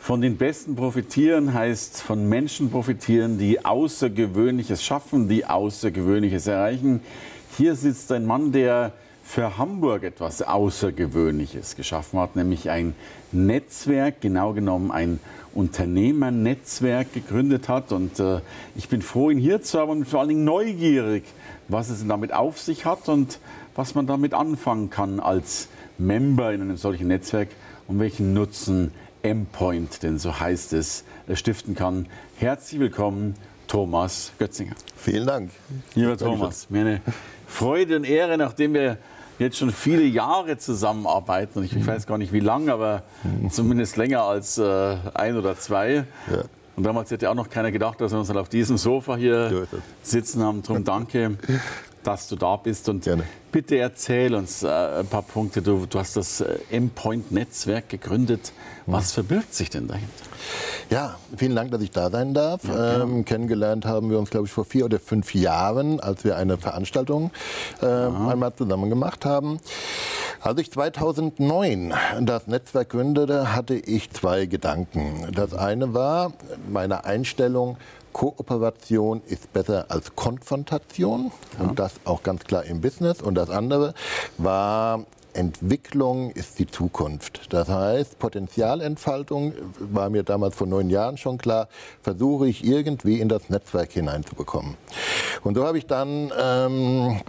Von den Besten profitieren heißt von Menschen profitieren, die Außergewöhnliches schaffen, die Außergewöhnliches erreichen. Hier sitzt ein Mann, der für Hamburg etwas Außergewöhnliches geschaffen hat, nämlich ein Netzwerk, genau genommen ein Unternehmernetzwerk gegründet hat. Und äh, ich bin froh, ihn hier zu haben und vor allen Dingen neugierig, was es damit auf sich hat und was man damit anfangen kann als Member in einem solchen Netzwerk und welchen Nutzen M-Point, denn so heißt es, äh, stiften kann. Herzlich willkommen, Thomas Götzinger. Vielen Dank. Lieber Thomas, mir eine Freude und Ehre, nachdem wir jetzt schon viele Jahre zusammenarbeiten. Und ich, ich weiß gar nicht wie lange, aber zumindest länger als äh, ein oder zwei. Ja. Und damals hätte auch noch keiner gedacht, dass wir uns dann auf diesem Sofa hier sitzen haben. Darum danke, dass du da bist. Und Gerne. bitte erzähl uns äh, ein paar Punkte. Du, du hast das äh, M-Point-Netzwerk gegründet. Was verbirgt sich denn dahinter? Ja, vielen Dank, dass ich da sein darf. Ja, ähm, kennengelernt haben wir uns, glaube ich, vor vier oder fünf Jahren, als wir eine Veranstaltung äh, einmal zusammen gemacht haben. Als ich 2009 das Netzwerk gründete, hatte ich zwei Gedanken. Das eine war meine Einstellung, Kooperation ist besser als Konfrontation ja. und das auch ganz klar im Business. Und das andere war Entwicklung ist die Zukunft. Das heißt, Potenzialentfaltung war mir damals vor neun Jahren schon klar, versuche ich irgendwie in das Netzwerk hineinzubekommen. Und so habe ich dann ähm,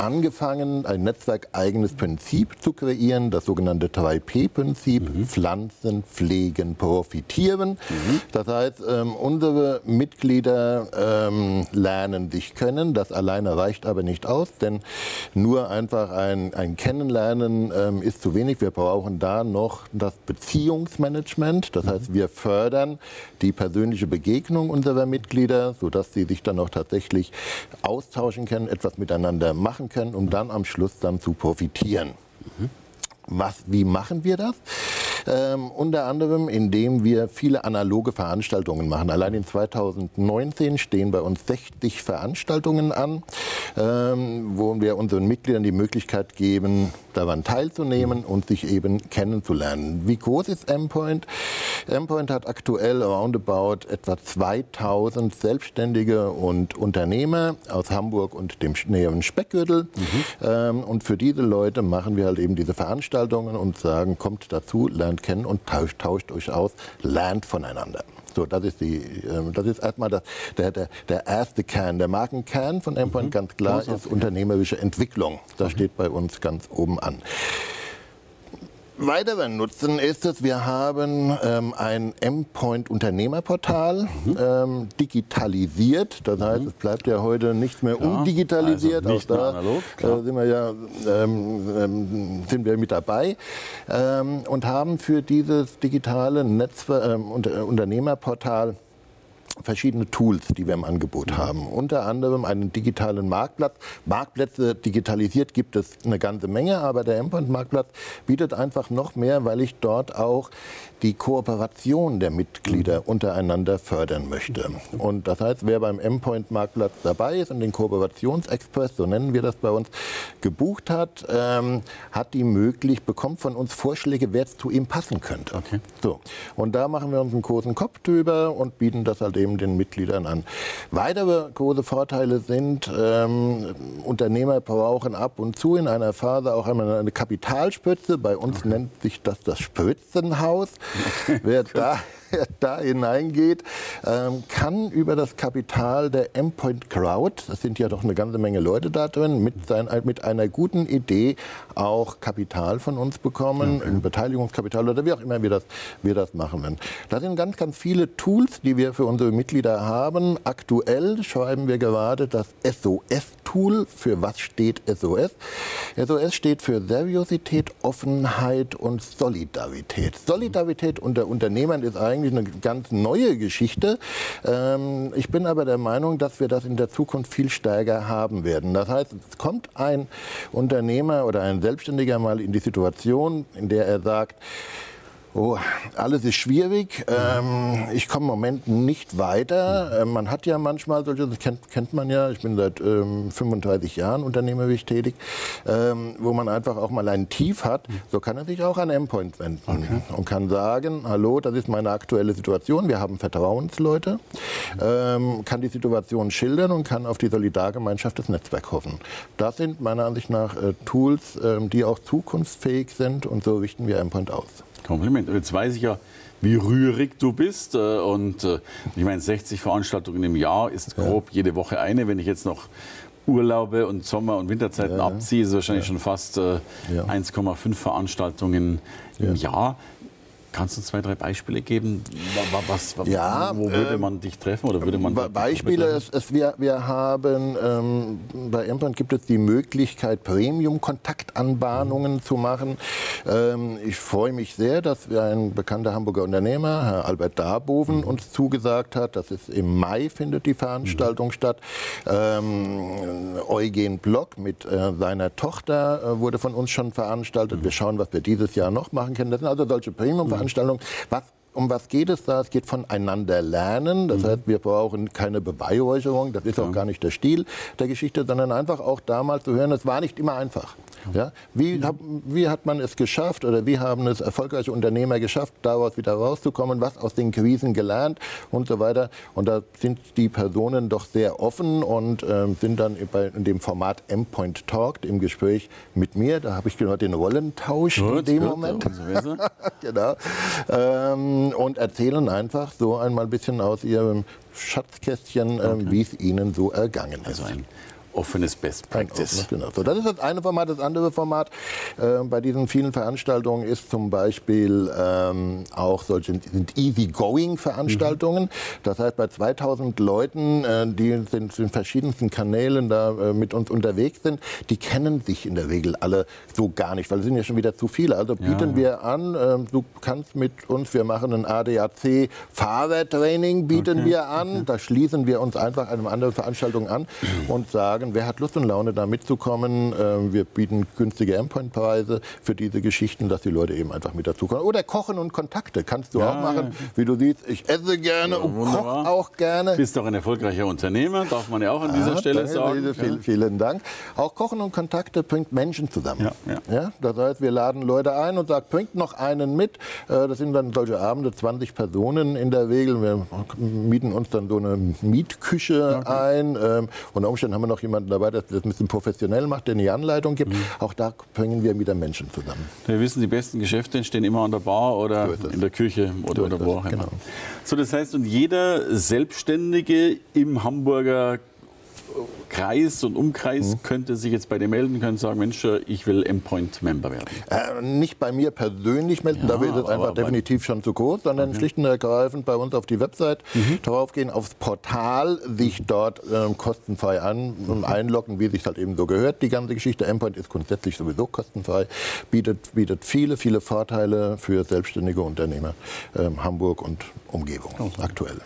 angefangen, ein netzwerkeigenes Prinzip zu kreieren, das sogenannte 3P-Prinzip, mhm. Pflanzen, Pflegen, Profitieren. Mhm. Das heißt, ähm, unsere Mitglieder ähm, lernen sich kennen, das alleine reicht aber nicht aus, denn nur einfach ein, ein Kennenlernen ähm, ist zu wenig. Wir brauchen da noch das Beziehungsmanagement, das mhm. heißt, wir fördern die persönliche Begegnung unserer Mitglieder, sodass sie sich dann auch tatsächlich austauschen können, etwas miteinander machen können, um dann am Schluss dann zu profitieren. Mhm. Was, wie machen wir das? Ähm, unter anderem, indem wir viele analoge Veranstaltungen machen. Allein in 2019 stehen bei uns 60 Veranstaltungen an, ähm, wo wir unseren Mitgliedern die Möglichkeit geben, daran teilzunehmen und sich eben kennenzulernen. Wie groß ist M-Point? M-Point hat aktuell roundabout etwa 2000 Selbstständige und Unternehmer aus Hamburg und dem näheren Speckgürtel. Mhm. Ähm, und für diese Leute machen wir halt eben diese Veranstaltungen und sagen, kommt dazu, lernt kennen und tauscht, tauscht euch aus, lernt voneinander. So, das ist, die, ähm, das ist erstmal das, der, der, der erste Kern. Der Markenkern von Endpoint mhm. ganz klar ist unternehmerische Entwicklung. Das mhm. steht bei uns ganz oben an. Weiterer Nutzen ist es, wir haben ähm, ein M-Point Unternehmerportal mhm. ähm, digitalisiert. Das heißt, mhm. es bleibt ja heute nicht mehr ja, undigitalisiert. Also nicht Auch da analog, äh, sind wir ja ähm, ähm sind wir mit dabei ähm, und haben für dieses digitale Netzwer ähm, Unternehmerportal verschiedene Tools, die wir im Angebot haben. Unter anderem einen digitalen Marktplatz. Marktplätze digitalisiert gibt es eine ganze Menge, aber der M-Point-Marktplatz bietet einfach noch mehr, weil ich dort auch die Kooperation der Mitglieder untereinander fördern möchte. Und das heißt, wer beim M-Point-Marktplatz dabei ist und den Kooperationsexpress, so nennen wir das bei uns, gebucht hat, ähm, hat die Möglichkeit, bekommt von uns Vorschläge, wer zu ihm passen könnte. Okay. So. Und da machen wir uns einen großen Kopf drüber und bieten das halt eben den Mitgliedern an. Weitere große Vorteile sind, ähm, Unternehmer brauchen ab und zu in einer Phase auch einmal eine Kapitalspritze. Bei uns nennt sich das das Spritzenhaus. Wer da wer da hineingeht, ähm, kann über das Kapital der Endpoint Crowd, das sind ja doch eine ganze Menge Leute da drin, mit, sein, mit einer guten Idee auch Kapital von uns bekommen, ein Beteiligungskapital oder wie auch immer wir das, wir das machen werden. Da sind ganz, ganz viele Tools, die wir für unsere Mitglieder haben. Aktuell schreiben wir gerade das SOS-Tool. Für was steht SOS? SOS steht für Seriosität, Offenheit und Solidarität. Solidarität unter Unternehmern ist eigentlich eigentlich eine ganz neue Geschichte. Ähm, ich bin aber der Meinung, dass wir das in der Zukunft viel stärker haben werden. Das heißt, es kommt ein Unternehmer oder ein Selbstständiger mal in die Situation, in der er sagt, Oh, alles ist schwierig. Ähm, ich komme im Moment nicht weiter. Ähm, man hat ja manchmal solche, das kennt, kennt man ja, ich bin seit ähm, 35 Jahren unternehmerisch tätig, ähm, wo man einfach auch mal ein Tief hat. So kann er sich auch an Endpoint wenden okay. und kann sagen, hallo, das ist meine aktuelle Situation. Wir haben Vertrauensleute, ähm, kann die Situation schildern und kann auf die Solidargemeinschaft des Netzwerks hoffen. Das sind meiner Ansicht nach äh, Tools, ähm, die auch zukunftsfähig sind und so richten wir Endpoint aus. Kompliment. Und jetzt weiß ich ja, wie rührig du bist. Äh, und äh, ich meine, 60 Veranstaltungen im Jahr ist grob jede Woche eine. Wenn ich jetzt noch Urlaube und Sommer- und Winterzeiten ja, abziehe, ist es wahrscheinlich ja. schon fast äh, 1,5 Veranstaltungen im Jahr. Kannst du zwei, drei Beispiele geben? Was, was, ja, wo würde ähm, man dich treffen oder würde man Beispiele? Es, es, wir, wir haben ähm, bei Empern gibt es die Möglichkeit, Premium-Kontaktanbahnungen mhm. zu machen. Ähm, ich freue mich sehr, dass wir ein bekannter Hamburger Unternehmer, Herr Albert Darboven, mhm. uns zugesagt hat. Das ist im Mai findet die Veranstaltung mhm. statt. Ähm, Eugen Block mit äh, seiner Tochter äh, wurde von uns schon veranstaltet. Mhm. Wir schauen, was wir dieses Jahr noch machen können. Das sind also solche Premium-Veranstaltungen. Veranstaltung. Was um was geht es da? Es geht voneinander lernen. Das mhm. heißt, wir brauchen keine Beweihräucherung. Das ist auch gar nicht der Stil der Geschichte, sondern einfach auch da mal zu hören, es war nicht immer einfach. Ja? Wie, hab, wie hat man es geschafft oder wie haben es erfolgreiche Unternehmer geschafft, daraus wieder rauszukommen, was aus den Krisen gelernt und so weiter. Und da sind die Personen doch sehr offen und äh, sind dann bei, in dem Format M-Point Talk im Gespräch mit mir. Da habe ich gehört den Rollentausch gut, in dem Moment. genau. Ähm, und erzählen einfach so einmal ein bisschen aus ihrem Schatzkästchen, ähm, okay. wie es ihnen so ergangen ist. Also ein offenes Best Practice. Genau. So, das ist das eine Format. Das andere Format äh, bei diesen vielen Veranstaltungen ist zum Beispiel ähm, auch solche sind Easy-Going-Veranstaltungen. Mhm. Das heißt, bei 2000 Leuten, äh, die sind in verschiedensten Kanälen da äh, mit uns unterwegs sind, die kennen sich in der Regel alle so gar nicht, weil es sind ja schon wieder zu viele. Also bieten ja. wir an, ähm, du kannst mit uns, wir machen ein ADAC Fahrertraining, bieten okay. wir an. Okay. Da schließen wir uns einfach einer anderen Veranstaltung an und sagen, sagen, wer hat Lust und Laune, da mitzukommen? Ähm, wir bieten günstige Endpoint-Preise für diese Geschichten, dass die Leute eben einfach mit dazukommen. Oder Kochen und Kontakte kannst du ja, auch machen. Wie du siehst, ich esse gerne ja, und koche auch gerne. Bist doch ein erfolgreicher Unternehmer, darf man ja auch an dieser ah, Stelle sagen. Vielen, vielen Dank. Auch Kochen und Kontakte bringt Menschen zusammen. Ja, Das heißt, wir laden Leute ein und sagen, bringt noch einen mit. Äh, das sind dann solche Abende, 20 Personen in der Regel. Wir mieten uns dann so eine Mietküche okay. ein. Ähm, unter Umständen haben wir noch jemanden jemanden dabei, der das ein bisschen professionell macht, der eine Anleitung gibt. Mhm. Auch da bringen wir wieder Menschen zusammen. Wir wissen, die besten Geschäfte entstehen immer an der Bar oder so in der Küche oder, so oder wo auch immer. Genau. So, das heißt, und jeder Selbstständige im Hamburger Kreis und Umkreis mhm. könnte sich jetzt bei dir melden, können sagen, Mensch, ich will M-Point-Member werden? Äh, nicht bei mir persönlich melden, ja, da wird es einfach definitiv schon zu groß, sondern okay. schlicht und ergreifend bei uns auf die Website mhm. draufgehen, aufs Portal, sich dort äh, kostenfrei an, mhm. einloggen, wie sich halt eben so gehört. Die ganze Geschichte M-Point ist grundsätzlich sowieso kostenfrei, bietet, bietet viele, viele Vorteile für selbstständige Unternehmer äh, Hamburg und Umgebung okay. aktuell.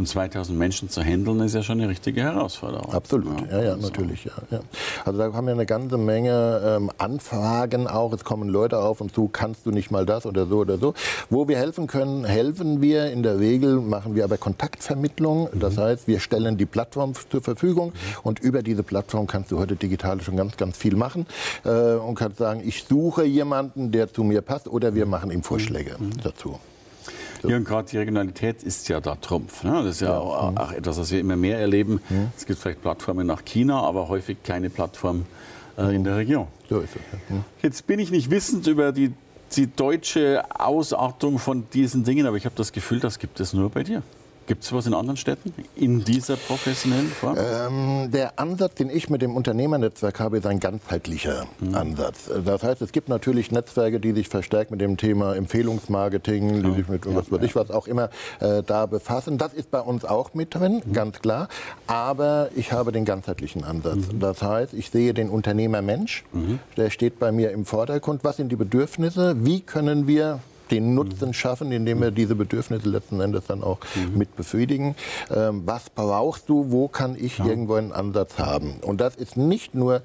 Und 2000 Menschen zu handeln, ist ja schon eine richtige Herausforderung. Absolut, ja, ja, ja also. natürlich. Ja, ja. Also da haben wir eine ganze Menge ähm, Anfragen auch. Es kommen Leute auf und zu, kannst du nicht mal das oder so oder so. Wo wir helfen können, helfen wir. In der Regel machen wir aber Kontaktvermittlung. Das mhm. heißt, wir stellen die Plattform zur Verfügung mhm. und über diese Plattform kannst du heute digital schon ganz, ganz viel machen äh, und kannst sagen, ich suche jemanden, der zu mir passt oder wir machen ihm Vorschläge mhm. dazu. Ja, und gerade die Regionalität ist ja der Trumpf. Ne? Das ist ja, ja. Auch, auch, etwas, was wir immer mehr erleben. Mhm. Es gibt vielleicht Plattformen nach China, aber häufig kleine Plattformen äh, in der Region. So ist es. Ja. Jetzt bin ich nicht wissend über die, die deutsche Ausartung von diesen Dingen, aber ich habe das Gefühl, das gibt es nur bei dir. Gibt es was in anderen Städten in dieser professionellen Form? Ähm, der Ansatz, den ich mit dem Unternehmernetzwerk habe, ist ein ganzheitlicher mhm. Ansatz. Das heißt, es gibt natürlich Netzwerke, die sich verstärkt mit dem Thema Empfehlungsmarketing, die sich mit ja, was weiß ich was auch immer äh, da befassen. Das ist bei uns auch mit drin, mhm. ganz klar. Aber ich habe den ganzheitlichen Ansatz. Mhm. Das heißt, ich sehe den Unternehmermensch, mhm. der steht bei mir im Vordergrund. Was sind die Bedürfnisse? Wie können wir den Nutzen schaffen, indem wir diese Bedürfnisse letzten Endes dann auch mhm. mit befriedigen. Ähm, was brauchst du? Wo kann ich ja. irgendwo einen Ansatz haben? Und das ist nicht nur,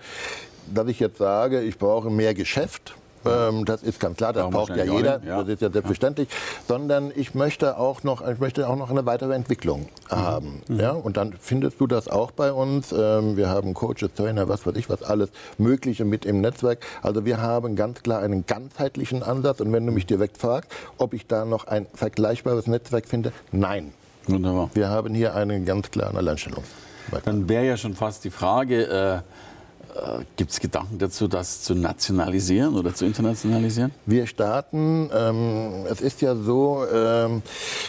dass ich jetzt sage, ich brauche mehr Geschäft ähm, das ist ganz klar, das braucht ja jeder, ja. das ist ja selbstverständlich. Ja. Sondern ich möchte auch noch, ich möchte auch noch eine weitere Entwicklung mhm. haben. Mhm. Ja? Und dann findest du das auch bei uns. Ähm, wir haben Coaches, Trainer, was weiß ich, was alles Mögliche mit im Netzwerk. Also wir haben ganz klar einen ganzheitlichen Ansatz. Und wenn du mich direkt fragst, ob ich da noch ein vergleichbares Netzwerk finde, nein. Wunderbar. Wir haben hier einen ganz klaren Alleinstellung. Dann wäre ja schon fast die Frage, äh, Gibt es Gedanken dazu, das zu nationalisieren oder zu internationalisieren? Wir starten, ähm, es ist ja so, ähm,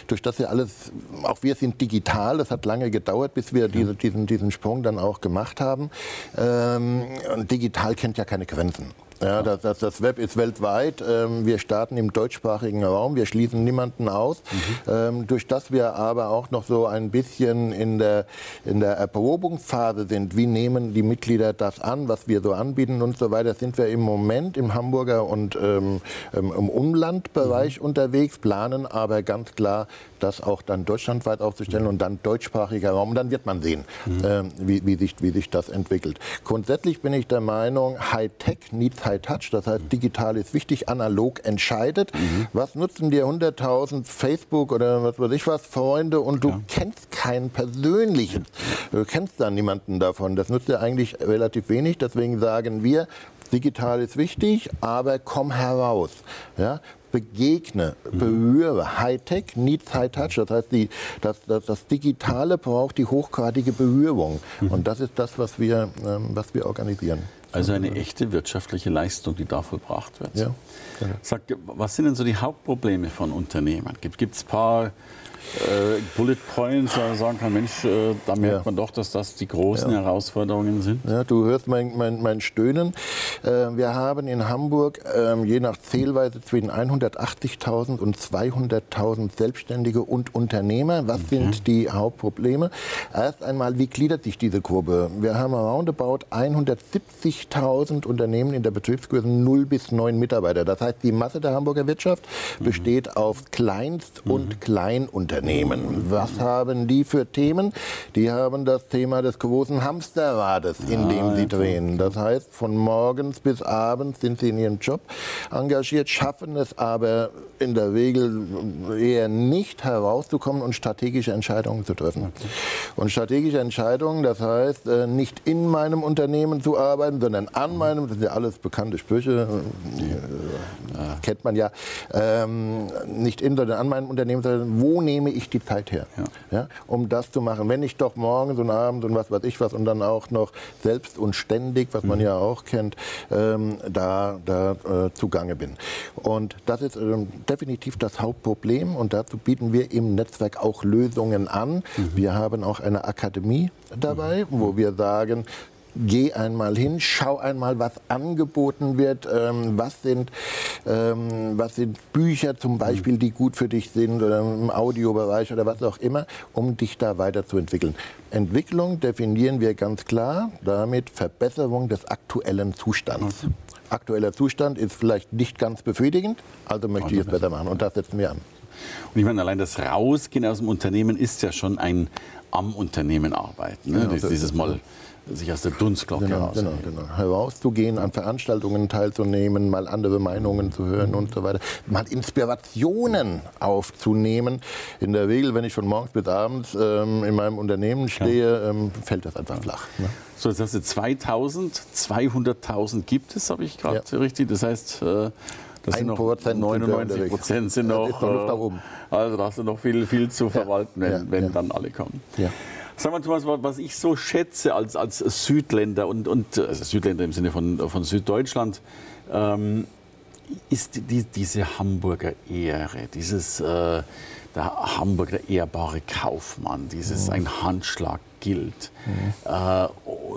durch das wir alles, auch wir sind digital, das hat lange gedauert, bis wir diese, diesen, diesen Sprung dann auch gemacht haben. Ähm, und digital kennt ja keine Grenzen. Ja, das, das, das, Web ist weltweit. Ähm, wir starten im deutschsprachigen Raum. Wir schließen niemanden aus. Mhm. Ähm, durch das wir aber auch noch so ein bisschen in der, in der Erprobungsphase sind, wie nehmen die Mitglieder das an, was wir so anbieten und so weiter, sind wir im Moment im Hamburger und ähm, im Umlandbereich mhm. unterwegs, planen aber ganz klar das auch dann deutschlandweit aufzustellen und dann deutschsprachiger Raum. Und dann wird man sehen, mhm. wie, wie, sich, wie sich das entwickelt. Grundsätzlich bin ich der Meinung, High-Tech needs High-Touch. Das heißt, digital ist wichtig, analog entscheidet. Mhm. Was nutzen dir 100.000 Facebook oder was weiß ich was Freunde und du ja. kennst keinen persönlichen. Du kennst da niemanden davon. Das nutzt dir eigentlich relativ wenig. Deswegen sagen wir, Digital ist wichtig, aber komm heraus. Ja? begegne, berühre. Hightech needs high touch. Das heißt, die, das, das, das, Digitale braucht die hochgradige Berührung. Mhm. Und das ist das, was wir, ähm, was wir organisieren. Also eine echte wirtschaftliche Leistung, die da vollbracht wird. Ja. Sag, was sind denn so die Hauptprobleme von Unternehmen? Gibt es ein paar äh, Bullet Points äh, sagen kann, Mensch, äh, da merkt ja. man doch, dass das die großen ja. Herausforderungen sind. Ja, du hörst mein, mein, mein Stöhnen. Äh, wir haben in Hamburg ähm, je nach Zählweise zwischen 180.000 und 200.000 Selbstständige und Unternehmer. Was mhm. sind die Hauptprobleme? Erst einmal, wie gliedert sich diese Kurve? Wir haben roundabout 170.000 Unternehmen in der Betriebsgröße 0 bis 9 Mitarbeiter. Das heißt, die Masse der Hamburger Wirtschaft mhm. besteht auf Kleinst- und mhm. Kleinunternehmen. Unternehmen. Was haben die für Themen? Die haben das Thema des großen Hamsterrades, in ja, dem sie drehen. Das heißt, von morgens bis abends sind sie in ihrem Job engagiert, schaffen es aber in der Regel eher nicht herauszukommen und strategische Entscheidungen zu treffen. Okay. Und strategische Entscheidungen, das heißt, äh, nicht in meinem Unternehmen zu arbeiten, sondern an meinem, das sind ja alles bekannte Sprüche, ja. kennt man ja, ähm, nicht in, sondern an meinem Unternehmen, sondern wo nehme ich die Zeit her, ja. ja. um das zu machen. Wenn ich doch morgens und abends und was weiß ich was und dann auch noch selbst und ständig, was man mhm. ja auch kennt, ähm, da, da äh, zugange bin. Und das ist ähm, definitiv das Hauptproblem und dazu bieten wir im Netzwerk auch Lösungen an. Mhm. Wir haben auch eine Akademie dabei, mhm. wo wir sagen, geh einmal hin, schau einmal, was angeboten wird, ähm, was, sind, ähm, was sind Bücher zum Beispiel, die gut für dich sind oder im Audiobereich oder was auch immer, um dich da weiterzuentwickeln. Entwicklung definieren wir ganz klar damit Verbesserung des aktuellen Zustands. Okay. Aktueller Zustand ist vielleicht nicht ganz befriedigend, also möchte ich es besser machen und das setzen wir an. Und ich meine, allein das Rausgehen aus dem Unternehmen ist ja schon ein am Unternehmen arbeiten. Ne? Genau, dieses Mal sich aus der Dunstglocke genau, genau, genau. herauszugehen, an Veranstaltungen teilzunehmen, mal andere Meinungen zu hören und so weiter, mal Inspirationen aufzunehmen. In der Regel, wenn ich von morgens bis abends ähm, in meinem Unternehmen stehe, ähm, fällt das einfach flach. Ne? So, jetzt hast du 2000, 200.000 gibt es, habe ich gerade ja. richtig. Das heißt, äh, das sind noch 99 Prozent sind noch, äh, also da hast du noch viel, viel zu verwalten, wenn, wenn dann alle kommen. Sag mal, Thomas, was ich so schätze als, als Südländer und, und also Südländer im Sinne von, von Süddeutschland, ähm, ist die, diese Hamburger Ehre, dieses äh, der Hamburger ehrbare Kaufmann, dieses mhm. ein Handschlag gilt. Mhm. Äh,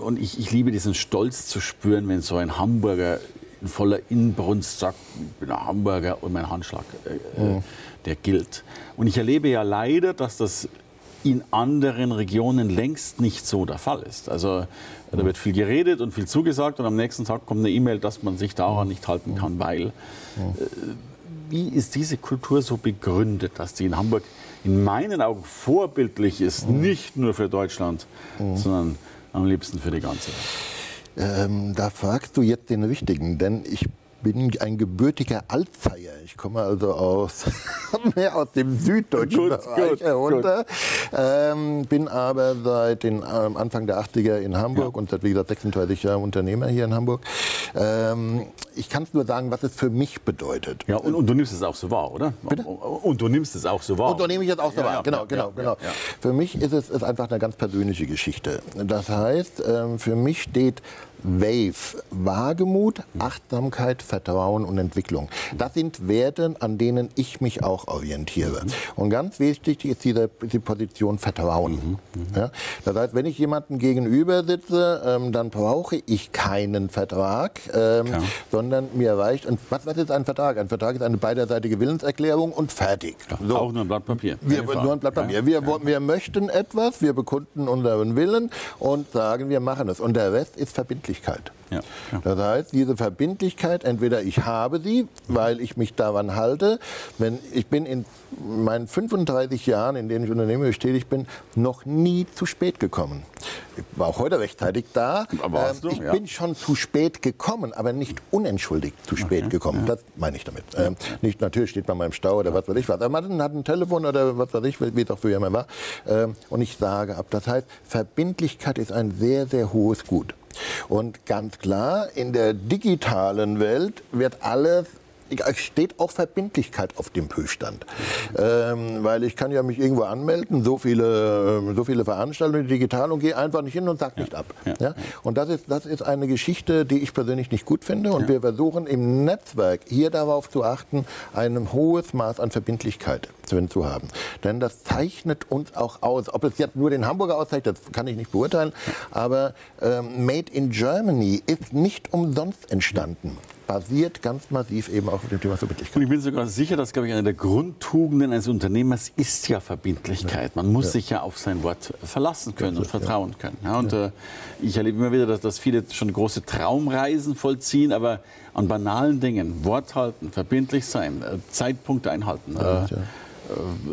und ich, ich liebe diesen Stolz zu spüren, wenn so ein Hamburger in voller Inbrunst sagt, ich bin ein Hamburger und mein Handschlag, äh, mhm. der gilt. Und ich erlebe ja leider, dass das in anderen Regionen längst nicht so der Fall ist. Also da wird viel geredet und viel zugesagt und am nächsten Tag kommt eine E-Mail, dass man sich daran nicht halten kann, weil. Äh, wie ist diese Kultur so begründet, dass die in Hamburg in meinen Augen vorbildlich ist, nicht nur für Deutschland, sondern am liebsten für die ganze Welt? Ähm, da fragst du jetzt den Richtigen, denn ich bin ein gebürtiger Altzeier. Ich komme also aus, mehr aus dem süddeutschen gut, Bereich gut, herunter. Ähm, bin aber seit den ähm, Anfang der 80er in Hamburg ja. und seit, wie gesagt, 36 Jahren Unternehmer hier in Hamburg. Ähm, ich kann es nur sagen, was es für mich bedeutet. Ja, und, und, du nimmst es auch so wahr, oder? Bitte? Und du nimmst es auch so wahr. Und du nehme ich es auch so ja, wahr, ja, genau, genau, genau. Für mich ist es ist einfach eine ganz persönliche Geschichte. Das heißt, ähm, für mich steht Wave, Wagemut, Achtsamkeit, Vertrauen und Entwicklung. Das sind Werte, an denen ich mich auch orientiere. Und ganz wichtig ist diese, die Position Vertrauen. Ja? Das heißt, wenn ich jemandem gegenüber sitze, ähm, dann brauche ich keinen Vertrag, ähm, sondern mir reicht. Und was, was, ist ein Vertrag? Ein Vertrag ist eine beiderseitige Willenserklärung und fertig. So. Auch nur ein Blatt Papier. Wir, nur ein Blatt Papier. Wir, wir möchten etwas, wir bekunden unseren Willen und sagen, wir machen es. Und der Rest ist verbindlich. Verbindlichkeit. Ja, das heißt, diese Verbindlichkeit, entweder ich habe sie, weil ich mich daran halte, wenn ich bin in meinen 35 Jahren, in denen ich unternehmerisch tätig bin, noch nie zu spät gekommen. Ich war auch heute rechtzeitig da. Ähm, ich ja. bin schon zu spät gekommen, aber nicht unentschuldigt zu spät okay. gekommen. Ja. Das meine ich damit. Ähm, nicht natürlich steht man mal im Stau oder was weiß ich was. Aber man hat ein Telefon oder was weiß ich, wie es auch früher immer war. Ähm, und ich sage ab. Das heißt, Verbindlichkeit ist ein sehr, sehr hohes Gut. Und ganz klar, in der digitalen Welt wird alles es steht auch Verbindlichkeit auf dem Prüfstand. Ähm, weil ich kann ja mich irgendwo anmelden, so viele, ähm, so viele Veranstaltungen digital und gehe einfach nicht hin und sage nicht ab. Ja. Ja? Und das ist, das ist eine Geschichte, die ich persönlich nicht gut finde. Und ja. wir versuchen im Netzwerk hier darauf zu achten, ein hohes Maß an Verbindlichkeit zu haben. Denn das zeichnet uns auch aus. Ob es jetzt nur den Hamburger auszeichnet, das kann ich nicht beurteilen. Aber ähm, Made in Germany ist nicht umsonst entstanden basiert ganz massiv eben auch auf dem Thema Verbindlichkeit. Und ich bin sogar sicher, dass, glaube ich, eine der Grundtugenden eines Unternehmers ist ja Verbindlichkeit. Man muss ja. sich ja auf sein Wort verlassen können und vertrauen können. Ja, und äh, ich erlebe immer wieder, dass, dass viele schon große Traumreisen vollziehen, aber an banalen Dingen, Wort halten, verbindlich sein, äh, Zeitpunkte einhalten. Äh,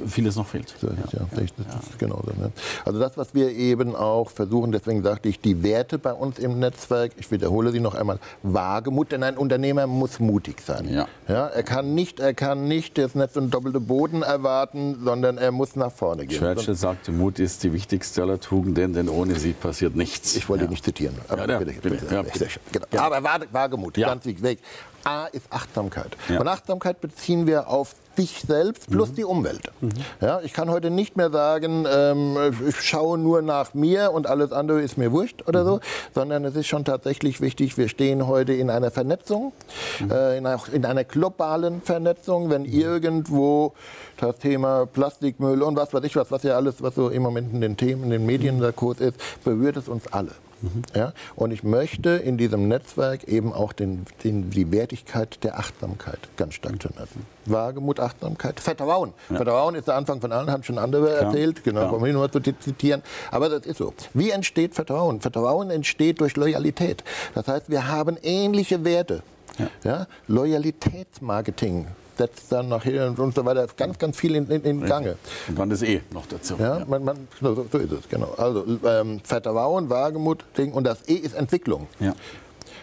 vieles noch fehlt. Ja, ja, das ist genau so, ne? Also das, was wir eben auch versuchen, deswegen sagte ich, die Werte bei uns im Netzwerk, ich wiederhole sie noch einmal, Wagemut, denn ein Unternehmer muss mutig sein. Ja. Ja, er, kann nicht, er kann nicht das Netz und doppelte Boden erwarten, sondern er muss nach vorne gehen. Churchill sagte, Mut ist die wichtigste aller Tugenden, denn ohne sie passiert nichts. Ich wollte ja. nicht zitieren. Aber, ja, bitte, bitte, bitte. Genau. aber Wagemut, ganz wichtig. A ist Achtsamkeit. Und Achtsamkeit beziehen wir auf dich selbst plus mhm. die Umwelt. Mhm. Ja, ich kann heute nicht mehr sagen, ähm, ich schaue nur nach mir und alles andere ist mir wurscht oder mhm. so, sondern es ist schon tatsächlich wichtig, wir stehen heute in einer Vernetzung, mhm. äh, in, einer, in, einer, globalen Vernetzung. Wenn mhm. irgendwo das Thema Plastikmüll und was weiß ich was, was ja alles, was so im Moment in den Themen, in den Medien der Kurs ist, berührt es uns alle. Mhm. Ja? Und ich möchte in diesem Netzwerk eben auch den, den, die Wertigkeit der Achtsamkeit ganz stark lassen. Wagemut, Achtsamkeit, Vertrauen. Ja. Vertrauen ist der Anfang von allen, haben schon andere Klar. erzählt, genau, um nur zu zitieren. Aber das ist so. Wie entsteht Vertrauen? Vertrauen entsteht durch Loyalität. Das heißt, wir haben ähnliche Werte. Ja. Ja? Loyalitätsmarketing setzt dann nachher und so weiter ganz, ganz viel in, in, in Gange. Und dann das E noch dazu. Ja, man, man, so, so, ist es, genau. Also ähm, Vertrauen, Wagemut, Ding, und das E ist Entwicklung. Ja.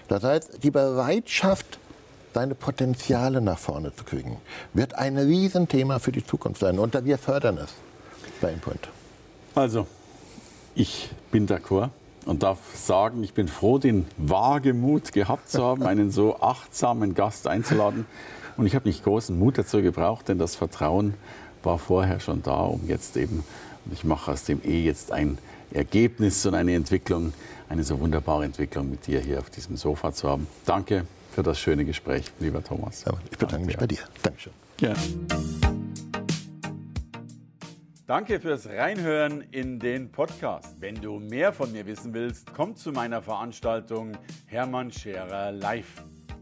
Das heißt, die Bereitschaft, seine Potenziale nach vorne zu kriegen, wird ein Riesenthema für die Zukunft sein. Und wir fördern es bei Impoint. Also, ich bin d'accord und darf sagen, ich bin froh, den Wagemut gehabt zu haben, einen so achtsamen Gast einzuladen. Und ich habe nicht großen Mut dazu gebraucht, denn das Vertrauen war vorher schon da, um jetzt eben, und ich mache aus dem E jetzt ein Ergebnis und eine Entwicklung, eine so wunderbare Entwicklung mit dir hier auf diesem Sofa zu haben. Danke für das schöne Gespräch, lieber Thomas. Ja, ich bedanke mich bei dir. Dankeschön. Gerne. Danke fürs Reinhören in den Podcast. Wenn du mehr von mir wissen willst, komm zu meiner Veranstaltung Hermann Scherer Live.